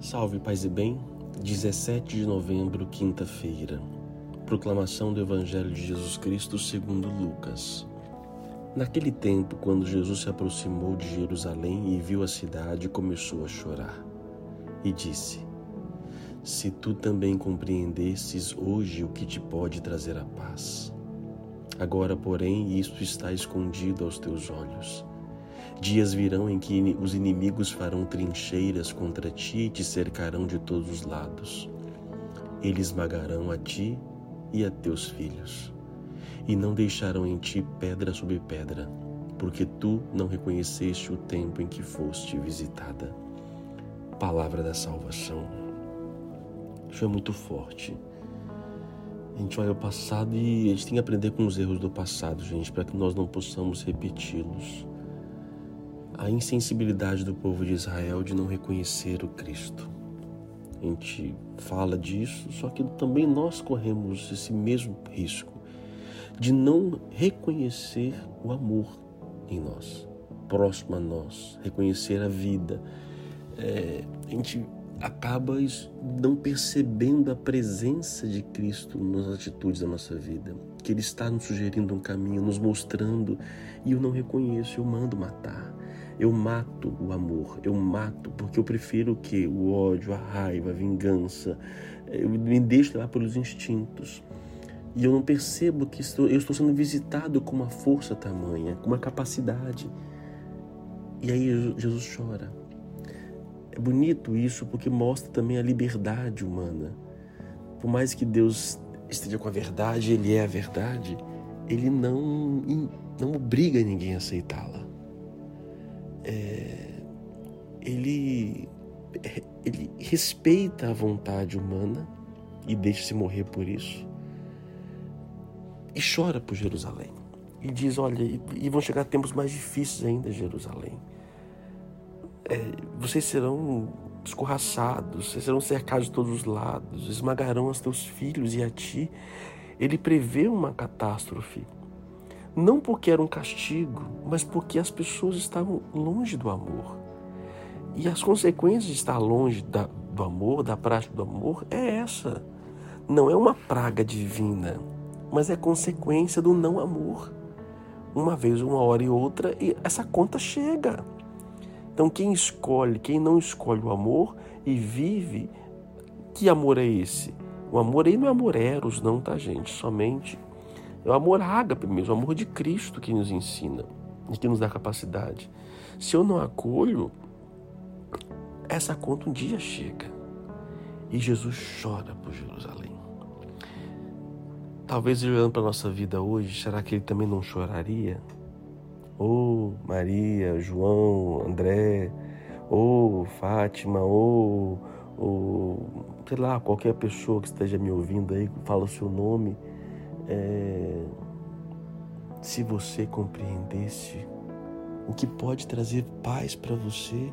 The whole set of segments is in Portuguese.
Salve, paz e bem. 17 de novembro, quinta-feira. Proclamação do Evangelho de Jesus Cristo segundo Lucas. Naquele tempo, quando Jesus se aproximou de Jerusalém e viu a cidade, começou a chorar e disse: Se tu também compreendesses hoje o que te pode trazer a paz. Agora, porém, isto está escondido aos teus olhos. Dias virão em que os inimigos farão trincheiras contra ti e te cercarão de todos os lados. Eles esmagarão a ti e a teus filhos, e não deixarão em ti pedra sobre pedra, porque tu não reconheceste o tempo em que foste visitada. Palavra da salvação. Isso é muito forte. A gente olha o passado e a gente tem que aprender com os erros do passado, gente, para que nós não possamos repeti-los a insensibilidade do povo de Israel de não reconhecer o Cristo. A gente fala disso, só que também nós corremos esse mesmo risco de não reconhecer o amor em nós, próximo a nós, reconhecer a vida. É, a gente acaba não percebendo a presença de Cristo nas atitudes da nossa vida, que Ele está nos sugerindo um caminho, nos mostrando, e eu não reconheço, eu mando matar. Eu mato o amor, eu mato porque eu prefiro o que? O ódio, a raiva, a vingança. Eu me deixo levar pelos instintos. E eu não percebo que estou, eu estou sendo visitado com uma força tamanha, com uma capacidade. E aí Jesus chora. É bonito isso porque mostra também a liberdade humana. Por mais que Deus esteja com a verdade, Ele é a verdade, Ele não, não obriga ninguém a aceitá-la é, ele, ele respeita a vontade humana e deixa-se morrer por isso. E chora por Jerusalém. E diz: Olha, e vão chegar tempos mais difíceis ainda, Jerusalém. É, vocês serão escorraçados, vocês serão cercados de todos os lados, esmagarão os teus filhos e a ti. Ele prevê uma catástrofe não porque era um castigo, mas porque as pessoas estavam longe do amor. E as consequências de estar longe da, do amor, da prática do amor, é essa. Não é uma praga divina, mas é consequência do não amor. Uma vez, uma hora e outra, e essa conta chega. Então, quem escolhe, quem não escolhe o amor e vive, que amor é esse? O amor aí não é amor eros, não, tá, gente? Somente é o amor ágape mesmo, o amor de Cristo que nos ensina e que nos dá capacidade. Se eu não acolho, essa conta um dia chega. E Jesus chora por Jerusalém. Talvez olhando para a nossa vida hoje, será que ele também não choraria? Ou oh, Maria, João, André, ou oh, Fátima, ou, oh, sei lá, qualquer pessoa que esteja me ouvindo aí, fala o seu nome é, se você compreendesse o que pode trazer paz para você,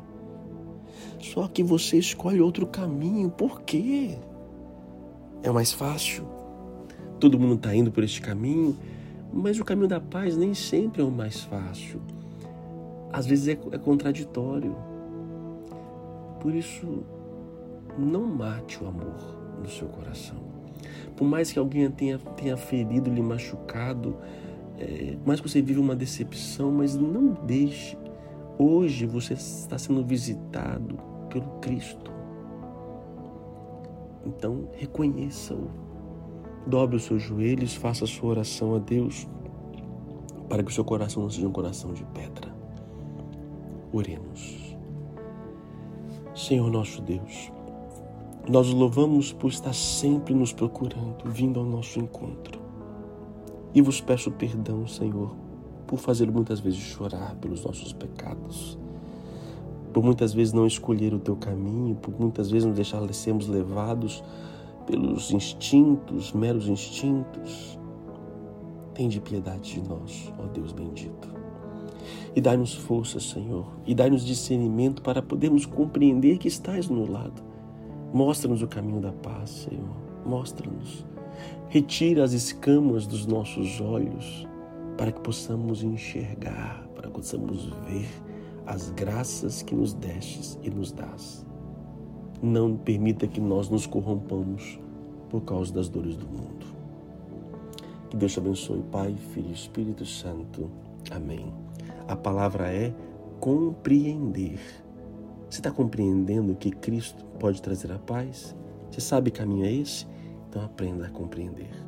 só que você escolhe outro caminho, por quê? É mais fácil. Todo mundo está indo por este caminho, mas o caminho da paz nem sempre é o mais fácil. Às vezes é, é contraditório. Por isso, não mate o amor no seu coração. Por mais que alguém tenha, tenha ferido, lhe machucado, é, mais que você viva uma decepção, mas não deixe. Hoje você está sendo visitado pelo Cristo. Então reconheça-o. Dobre os seus joelhos, faça a sua oração a Deus, para que o seu coração não seja um coração de pedra. Oremos. Senhor nosso Deus, nós louvamos por estar sempre nos procurando, vindo ao nosso encontro. E vos peço perdão, Senhor, por fazer muitas vezes chorar pelos nossos pecados, por muitas vezes não escolher o teu caminho, por muitas vezes nos deixar sermos levados pelos instintos, meros instintos. Tende piedade de nós, ó Deus bendito. E dai-nos força, Senhor, e dai-nos discernimento para podermos compreender que estás no lado Mostra-nos o caminho da paz, Senhor. Mostra-nos. Retira as escamas dos nossos olhos para que possamos enxergar, para que possamos ver as graças que nos destes e nos dás. não permita que nós nos corrompamos por causa das dores do mundo. Que Deus te abençoe, Pai, Filho e Espírito Santo. Amém. A palavra é compreender. Você está compreendendo que Cristo pode trazer a paz? Você sabe que caminho é esse? Então aprenda a compreender.